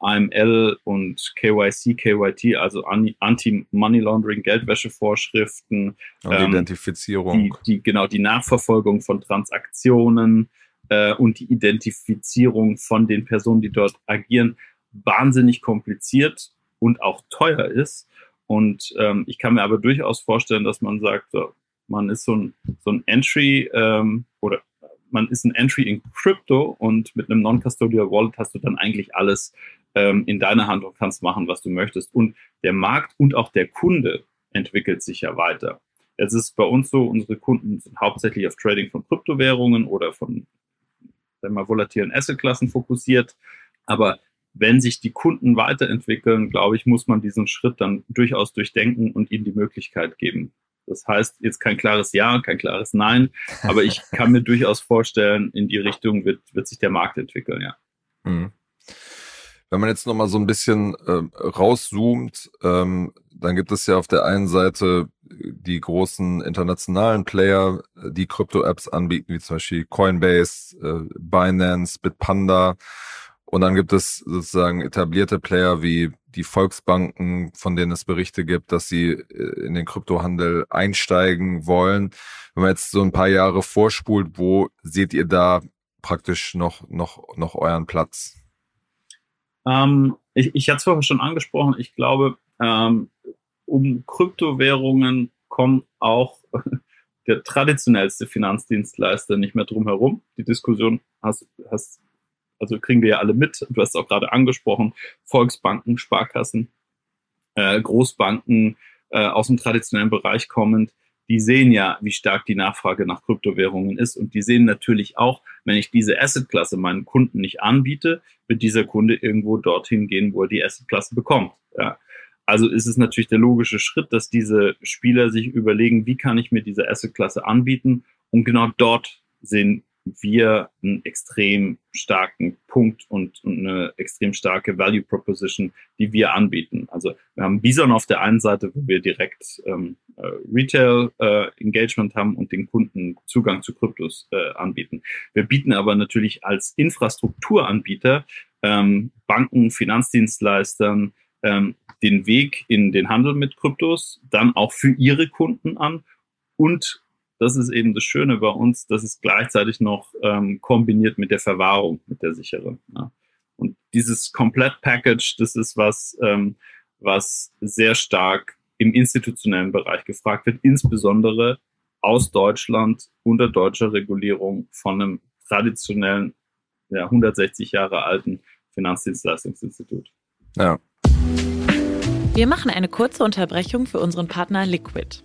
AML und KYC, KYT, also Anti-Money Laundering, Geldwäschevorschriften, ähm, Identifizierung, die, die, genau die Nachverfolgung von Transaktionen äh, und die Identifizierung von den Personen, die dort agieren, wahnsinnig kompliziert und auch teuer ist. Und ähm, ich kann mir aber durchaus vorstellen, dass man sagt, so, man ist so ein, so ein Entry ähm, oder man ist ein Entry in Crypto und mit einem Non-Custodial Wallet hast du dann eigentlich alles ähm, in deiner Hand und kannst machen, was du möchtest. Und der Markt und auch der Kunde entwickelt sich ja weiter. Es ist bei uns so, unsere Kunden sind hauptsächlich auf Trading von Kryptowährungen oder von sagen wir, volatilen Assetklassen fokussiert. Aber wenn sich die Kunden weiterentwickeln, glaube ich, muss man diesen Schritt dann durchaus durchdenken und ihnen die Möglichkeit geben. Das heißt jetzt kein klares Ja, kein klares Nein, aber ich (laughs) kann mir durchaus vorstellen, in die Richtung wird, wird sich der Markt entwickeln, ja. Mhm. Wenn man jetzt nochmal so ein bisschen äh, rauszoomt, ähm, dann gibt es ja auf der einen Seite die großen internationalen Player, die Krypto-Apps anbieten, wie zum Beispiel Coinbase, äh, Binance, Bitpanda. Und dann gibt es sozusagen etablierte Player wie die Volksbanken, von denen es Berichte gibt, dass sie äh, in den Kryptohandel einsteigen wollen. Wenn man jetzt so ein paar Jahre vorspult, wo seht ihr da praktisch noch, noch, noch euren Platz? Ähm, ich ich hatte es vorher schon angesprochen. Ich glaube, ähm, um Kryptowährungen kommt auch (laughs) der traditionellste Finanzdienstleister nicht mehr drum herum. Die Diskussion hast, hast, also kriegen wir ja alle mit. Du hast es auch gerade angesprochen. Volksbanken, Sparkassen, äh, Großbanken äh, aus dem traditionellen Bereich kommend, die sehen ja, wie stark die Nachfrage nach Kryptowährungen ist. Und die sehen natürlich auch, wenn ich diese Assetklasse meinen Kunden nicht anbiete, wird dieser Kunde irgendwo dorthin gehen, wo er die Assetklasse bekommt. Ja. Also ist es natürlich der logische Schritt, dass diese Spieler sich überlegen, wie kann ich mir diese Assetklasse anbieten? Und genau dort sehen wir einen extrem starken Punkt und, und, eine extrem starke Value Proposition, die wir anbieten. Also wir haben Bison auf der einen Seite, wo wir direkt ähm, äh, Retail äh, Engagement haben und den Kunden Zugang zu Kryptos äh, anbieten. Wir bieten aber natürlich als Infrastrukturanbieter ähm, Banken, Finanzdienstleistern, ähm, den Weg in den Handel mit Kryptos dann auch für ihre Kunden an und das ist eben das Schöne bei uns, dass es gleichzeitig noch ähm, kombiniert mit der Verwahrung, mit der sicheren. Ja. Und dieses Komplett-Package, das ist was, ähm, was sehr stark im institutionellen Bereich gefragt wird, insbesondere aus Deutschland unter deutscher Regulierung von einem traditionellen, ja, 160 Jahre alten Finanzdienstleistungsinstitut. Ja. Wir machen eine kurze Unterbrechung für unseren Partner Liquid.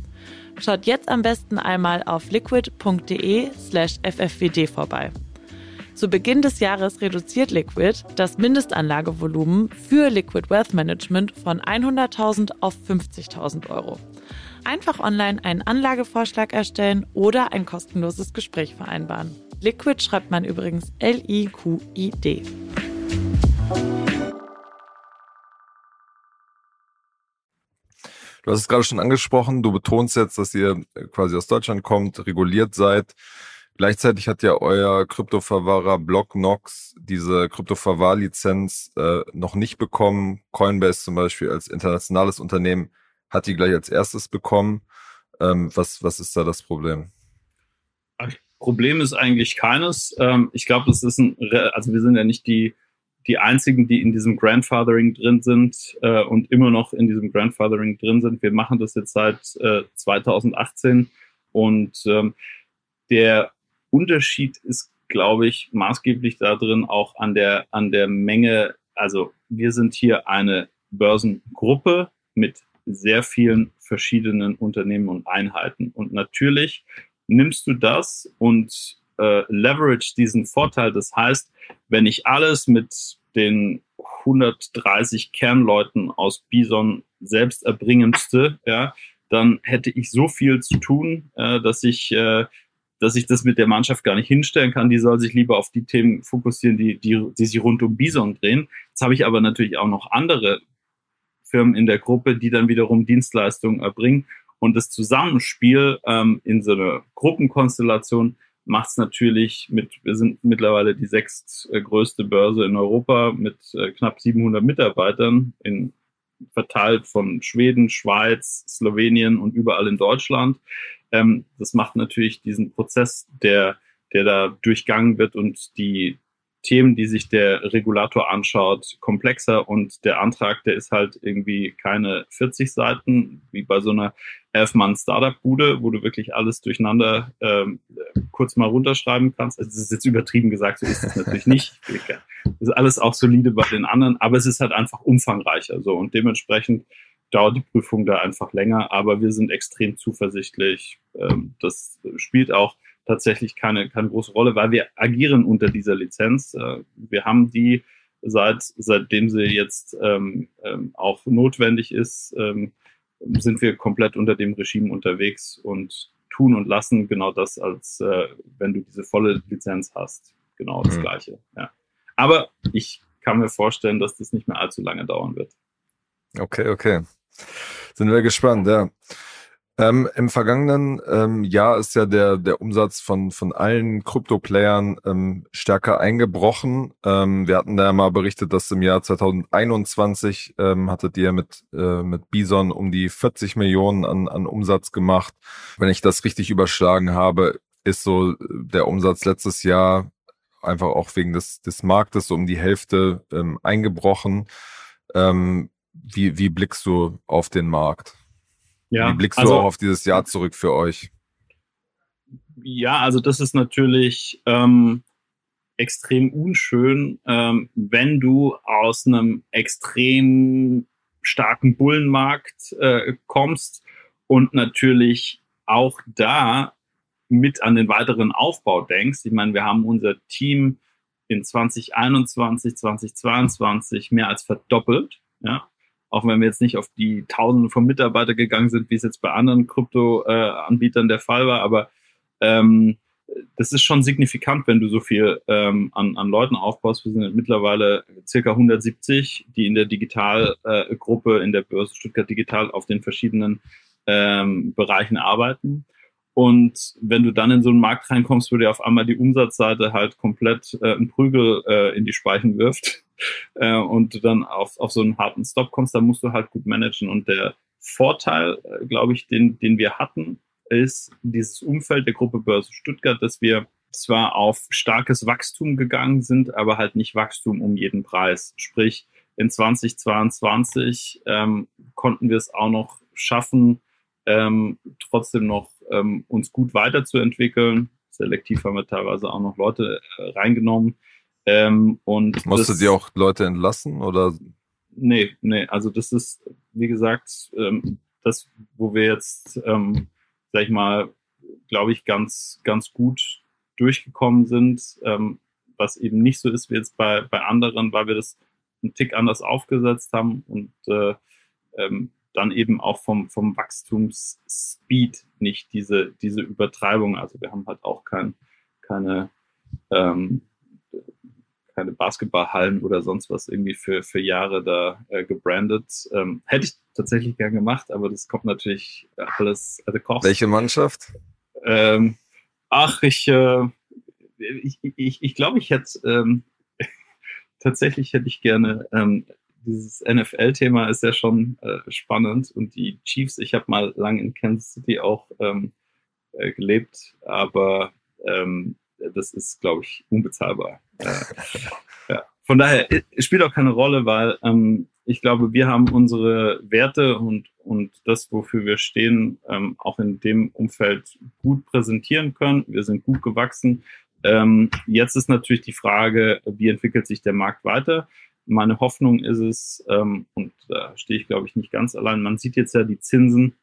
Schaut jetzt am besten einmal auf liquid.de slash ffwd vorbei. Zu Beginn des Jahres reduziert Liquid das Mindestanlagevolumen für Liquid Wealth Management von 100.000 auf 50.000 Euro. Einfach online einen Anlagevorschlag erstellen oder ein kostenloses Gespräch vereinbaren. Liquid schreibt man übrigens L-I-Q-I-D. Du hast es gerade schon angesprochen, du betonst jetzt, dass ihr quasi aus Deutschland kommt, reguliert seid. Gleichzeitig hat ja euer Kryptoverwahrer Blocknox diese Kryptoverwahrlizenz äh, noch nicht bekommen. Coinbase zum Beispiel als internationales Unternehmen hat die gleich als erstes bekommen. Ähm, was, was ist da das Problem? Problem ist eigentlich keines. Ähm, ich glaube, es ist ein, also wir sind ja nicht die, die einzigen, die in diesem Grandfathering drin sind äh, und immer noch in diesem Grandfathering drin sind. Wir machen das jetzt seit äh, 2018 und ähm, der Unterschied ist, glaube ich, maßgeblich darin auch an der, an der Menge. Also wir sind hier eine Börsengruppe mit sehr vielen verschiedenen Unternehmen und Einheiten. Und natürlich nimmst du das und äh, leverage diesen Vorteil. Das heißt, wenn ich alles mit den 130 Kernleuten aus Bison selbst erbringen müsste, ja, dann hätte ich so viel zu tun, äh, dass ich äh, dass ich das mit der Mannschaft gar nicht hinstellen kann. Die soll sich lieber auf die Themen fokussieren, die, die, die sich rund um Bison drehen. Jetzt habe ich aber natürlich auch noch andere Firmen in der Gruppe, die dann wiederum Dienstleistungen erbringen. Und das Zusammenspiel ähm, in so einer Gruppenkonstellation macht es natürlich mit, wir sind mittlerweile die sechstgrößte Börse in Europa mit äh, knapp 700 Mitarbeitern in verteilt von Schweden, Schweiz, Slowenien und überall in Deutschland. Ähm, das macht natürlich diesen Prozess, der, der da durchgangen wird und die Themen, die sich der Regulator anschaut, komplexer und der Antrag, der ist halt irgendwie keine 40 Seiten, wie bei so einer Elf-Mann-Startup-Bude, wo du wirklich alles durcheinander ähm, kurz mal runterschreiben kannst. Also das ist jetzt übertrieben gesagt, so ist es natürlich nicht. (laughs) Das ist alles auch solide bei den anderen, aber es ist halt einfach umfangreicher so und dementsprechend dauert die Prüfung da einfach länger, aber wir sind extrem zuversichtlich. Ähm, das spielt auch tatsächlich keine, keine große Rolle, weil wir agieren unter dieser Lizenz. Äh, wir haben die seit, seitdem sie jetzt ähm, ähm, auch notwendig ist, ähm, sind wir komplett unter dem Regime unterwegs und tun und lassen genau das, als äh, wenn du diese volle Lizenz hast. Genau das mhm. Gleiche. Ja. Aber ich kann mir vorstellen, dass das nicht mehr allzu lange dauern wird. Okay, okay. Sind wir gespannt, ja. Ähm, Im vergangenen ähm, Jahr ist ja der, der Umsatz von, von allen Krypto-Playern ähm, stärker eingebrochen. Ähm, wir hatten da ja mal berichtet, dass im Jahr 2021 ähm, hattet ihr mit, äh, mit Bison um die 40 Millionen an, an Umsatz gemacht. Wenn ich das richtig überschlagen habe, ist so der Umsatz letztes Jahr einfach auch wegen des, des Marktes so um die Hälfte ähm, eingebrochen. Wie, wie blickst du auf den Markt? Ja, wie blickst also, du auch auf dieses Jahr zurück für euch? Ja, also das ist natürlich ähm, extrem unschön, ähm, wenn du aus einem extrem starken Bullenmarkt äh, kommst und natürlich auch da mit an den weiteren Aufbau denkst. Ich meine, wir haben unser Team in 2021, 2022 mehr als verdoppelt. Ja, auch wenn wir jetzt nicht auf die Tausende von Mitarbeitern gegangen sind, wie es jetzt bei anderen Krypto-Anbietern der Fall war, aber ähm, das ist schon signifikant, wenn du so viel ähm, an, an Leuten aufbaust. Wir sind mittlerweile circa 170, die in der Digitalgruppe, äh, in der Börse Stuttgart Digital auf den verschiedenen ähm, Bereichen arbeiten. Und wenn du dann in so einen Markt reinkommst, wo dir auf einmal die Umsatzseite halt komplett äh, einen Prügel äh, in die Speichen wirft (laughs) äh, und du dann auf, auf so einen harten Stop kommst, dann musst du halt gut managen. Und der Vorteil, äh, glaube ich, den, den wir hatten, ist dieses Umfeld der Gruppe Börse Stuttgart, dass wir zwar auf starkes Wachstum gegangen sind, aber halt nicht Wachstum um jeden Preis. Sprich, in 2022 ähm, konnten wir es auch noch schaffen, ähm, trotzdem noch ähm, uns gut weiterzuentwickeln. Selektiv haben wir teilweise auch noch Leute äh, reingenommen. Ähm, und Musstet ihr auch Leute entlassen oder? Nee, nee, also das ist, wie gesagt, ähm, das, wo wir jetzt, ähm, sag ich mal, glaube ich, ganz, ganz gut durchgekommen sind, ähm, was eben nicht so ist wie jetzt bei, bei anderen, weil wir das einen Tick anders aufgesetzt haben und äh, ähm, dann eben auch vom, vom Wachstumsspeed nicht diese, diese Übertreibung. Also wir haben halt auch kein, keine, ähm, keine Basketballhallen oder sonst was irgendwie für, für Jahre da äh, gebrandet. Ähm, hätte ich tatsächlich gern gemacht, aber das kommt natürlich alles at a cost. Welche Mannschaft? Ähm, Ach, ich, äh, ich, ich, ich glaube, ich hätte ähm, (laughs) tatsächlich hätte ich gerne ähm, dieses NFL-Thema ist ja schon äh, spannend und die Chiefs, ich habe mal lang in Kansas City auch ähm, äh, gelebt, aber ähm, das ist, glaube ich, unbezahlbar. Äh, (laughs) ja. Von daher spielt auch keine Rolle, weil ähm, ich glaube, wir haben unsere Werte und, und das, wofür wir stehen, ähm, auch in dem Umfeld gut präsentieren können. Wir sind gut gewachsen. Ähm, jetzt ist natürlich die Frage, wie entwickelt sich der Markt weiter? Meine Hoffnung ist es, ähm, und da stehe ich, glaube ich, nicht ganz allein, man sieht jetzt ja die Zinsen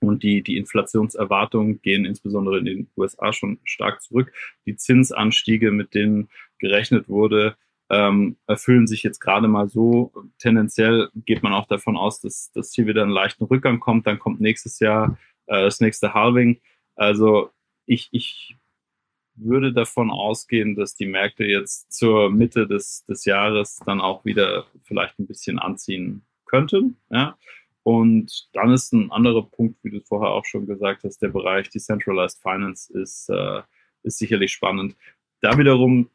und die, die Inflationserwartungen gehen insbesondere in den USA schon stark zurück. Die Zinsanstiege, mit denen gerechnet wurde, ähm, erfüllen sich jetzt gerade mal so. Tendenziell geht man auch davon aus, dass, dass hier wieder einen leichten Rückgang kommt. Dann kommt nächstes Jahr äh, das nächste Halving. Also ich, ich würde davon ausgehen, dass die Märkte jetzt zur Mitte des, des Jahres dann auch wieder vielleicht ein bisschen anziehen könnten. Ja? Und dann ist ein anderer Punkt, wie du vorher auch schon gesagt hast, der Bereich Decentralized Finance ist, äh, ist sicherlich spannend. Da wiederum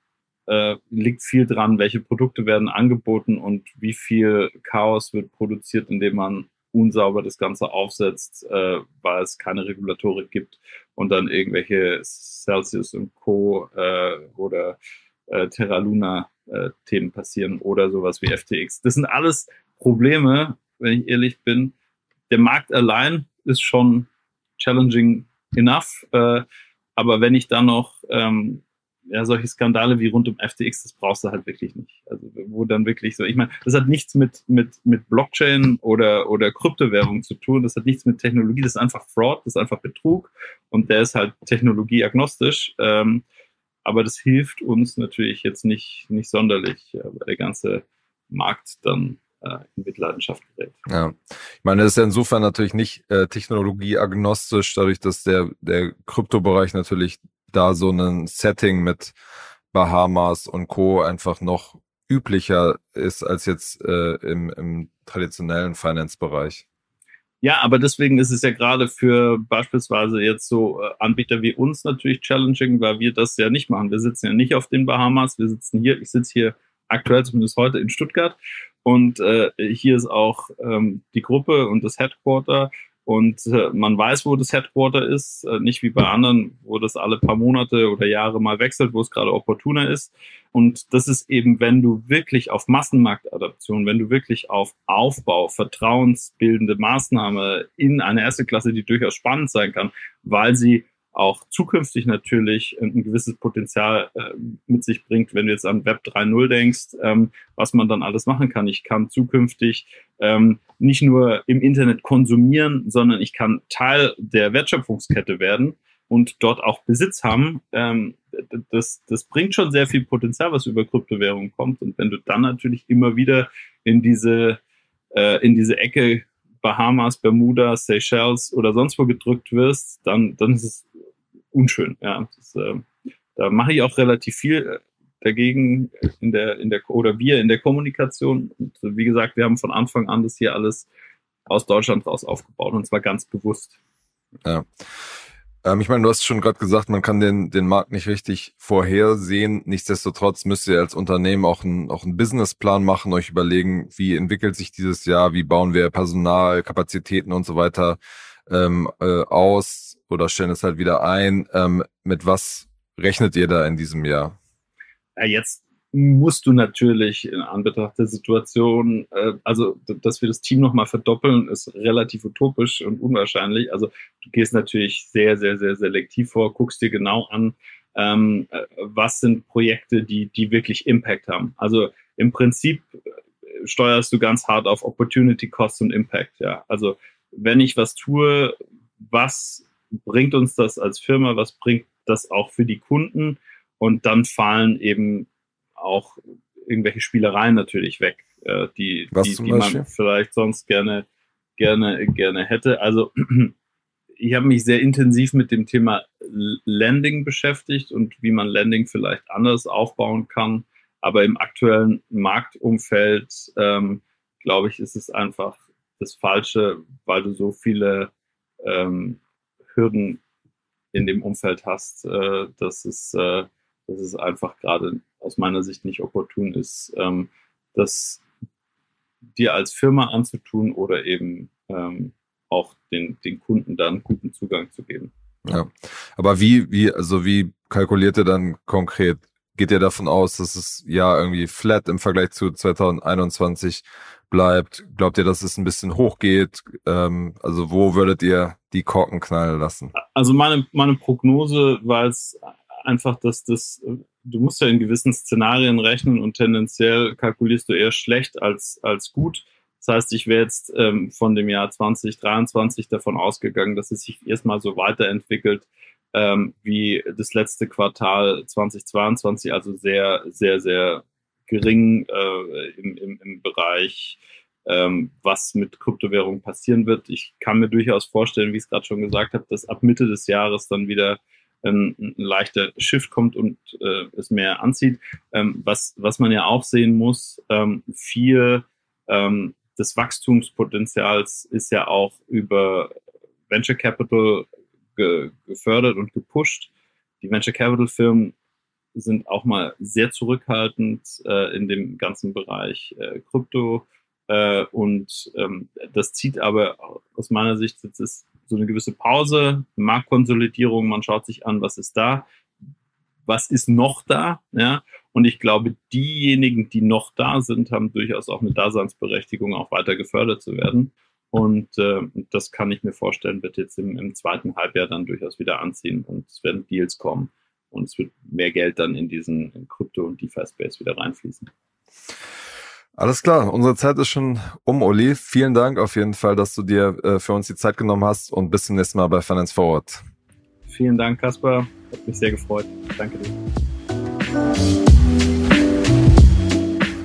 äh, liegt viel dran, welche Produkte werden angeboten und wie viel Chaos wird produziert, indem man unsauber das Ganze aufsetzt, äh, weil es keine Regulatorik gibt und dann irgendwelche Celsius und Co. Äh, oder äh, Terra Luna äh, Themen passieren oder sowas wie FTX. Das sind alles Probleme, wenn ich ehrlich bin. Der Markt allein ist schon challenging enough, äh, aber wenn ich dann noch ähm, ja, solche Skandale wie rund um FTX, das brauchst du halt wirklich nicht. Also wo dann wirklich so, ich meine, das hat nichts mit, mit, mit Blockchain oder, oder Kryptowährung zu tun, das hat nichts mit Technologie, das ist einfach Fraud, das ist einfach Betrug und der ist halt technologieagnostisch. Ähm, aber das hilft uns natürlich jetzt nicht, nicht sonderlich, weil der ganze Markt dann äh, in Mitleidenschaft gerät. Ja, ich meine, das ist ja insofern natürlich nicht äh, technologieagnostisch, dadurch, dass der, der Kryptobereich natürlich da so ein Setting mit Bahamas und Co. einfach noch üblicher ist als jetzt äh, im, im traditionellen Finance-Bereich. Ja, aber deswegen ist es ja gerade für beispielsweise jetzt so äh, Anbieter wie uns natürlich challenging, weil wir das ja nicht machen. Wir sitzen ja nicht auf den Bahamas, wir sitzen hier, ich sitze hier aktuell zumindest heute in Stuttgart und äh, hier ist auch ähm, die Gruppe und das Headquarter und äh, man weiß, wo das Headquarter ist, äh, nicht wie bei anderen, wo das alle paar Monate oder Jahre mal wechselt, wo es gerade opportuner ist. Und das ist eben, wenn du wirklich auf Massenmarktadaption, wenn du wirklich auf Aufbau, vertrauensbildende Maßnahme in eine erste Klasse, die durchaus spannend sein kann, weil sie auch zukünftig natürlich ein gewisses Potenzial äh, mit sich bringt, wenn du jetzt an Web 3.0 denkst, ähm, was man dann alles machen kann. Ich kann zukünftig ähm, nicht nur im Internet konsumieren, sondern ich kann Teil der Wertschöpfungskette werden und dort auch Besitz haben. Ähm, das, das bringt schon sehr viel Potenzial, was über Kryptowährungen kommt. Und wenn du dann natürlich immer wieder in diese, äh, in diese Ecke Bahamas, Bermuda, Seychelles oder sonst wo gedrückt wirst, dann, dann ist es unschön. Ja, das, äh, da mache ich auch relativ viel äh, dagegen in der, in der, oder wir in der Kommunikation. Und äh, wie gesagt, wir haben von Anfang an das hier alles aus Deutschland raus aufgebaut und zwar ganz bewusst. Ja. Ähm, ich meine, du hast schon gerade gesagt, man kann den, den Markt nicht richtig vorhersehen. Nichtsdestotrotz müsst ihr als Unternehmen auch, ein, auch einen Businessplan machen, euch überlegen, wie entwickelt sich dieses Jahr, wie bauen wir Personal, Kapazitäten und so weiter ähm, äh, aus oder stellen es halt wieder ein. Ähm, mit was rechnet ihr da in diesem Jahr? Ja, jetzt musst du natürlich in Anbetracht der Situation, äh, also dass wir das Team nochmal verdoppeln, ist relativ utopisch und unwahrscheinlich. Also du gehst natürlich sehr, sehr, sehr selektiv vor, guckst dir genau an, ähm, äh, was sind Projekte, die, die wirklich Impact haben. Also im Prinzip äh, steuerst du ganz hart auf Opportunity, Cost und Impact. Ja, also wenn ich was tue, was bringt uns das als Firma, was bringt das auch für die Kunden? Und dann fallen eben auch irgendwelche Spielereien natürlich weg, äh, die, die, die man vielleicht sonst gerne, gerne, gerne hätte. Also (clears throat) ich habe mich sehr intensiv mit dem Thema Landing beschäftigt und wie man Landing vielleicht anders aufbauen kann. Aber im aktuellen Marktumfeld, ähm, glaube ich, ist es einfach das Falsche, weil du so viele ähm, Hürden in dem Umfeld hast, äh, dass, es, äh, dass es einfach gerade aus meiner Sicht nicht opportun ist, ähm, das dir als Firma anzutun oder eben ähm, auch den, den Kunden dann guten Zugang zu geben. Ja, aber wie, wie, also wie kalkuliert ihr dann konkret? Geht ihr davon aus, dass es ja irgendwie flat im Vergleich zu 2021 bleibt? Glaubt ihr, dass es ein bisschen hochgeht? Ähm, also wo würdet ihr die Korken knallen lassen? Also meine, meine Prognose war jetzt einfach, dass das, du musst ja in gewissen Szenarien rechnen und tendenziell kalkulierst du eher schlecht als, als gut. Das heißt, ich wäre jetzt ähm, von dem Jahr 2023 davon ausgegangen, dass es sich erstmal so weiterentwickelt ähm, wie das letzte Quartal 2022, also sehr, sehr, sehr gering äh, im, im, im Bereich, ähm, was mit Kryptowährungen passieren wird. Ich kann mir durchaus vorstellen, wie ich es gerade schon gesagt habe, dass ab Mitte des Jahres dann wieder ein, ein leichter Shift kommt und äh, es mehr anzieht. Ähm, was, was man ja auch sehen muss, ähm, viel ähm, des Wachstumspotenzials ist ja auch über Venture Capital ge gefördert und gepusht. Die Venture Capital Firmen sind auch mal sehr zurückhaltend äh, in dem ganzen Bereich äh, Krypto. Äh, und ähm, das zieht aber aus meiner Sicht jetzt ist so eine gewisse Pause, Marktkonsolidierung, man schaut sich an, was ist da, was ist noch da, ja. Und ich glaube, diejenigen, die noch da sind, haben durchaus auch eine Daseinsberechtigung, auch weiter gefördert zu werden. Und äh, das kann ich mir vorstellen, wird jetzt im, im zweiten Halbjahr dann durchaus wieder anziehen und es werden Deals kommen und es wird mehr Geld dann in diesen Krypto- und DeFi-Space wieder reinfließen. Alles klar, unsere Zeit ist schon um, Oli. Vielen Dank auf jeden Fall, dass du dir äh, für uns die Zeit genommen hast und bis zum nächsten Mal bei Finance Forward. Vielen Dank, Kaspar. Hat mich sehr gefreut. Danke dir.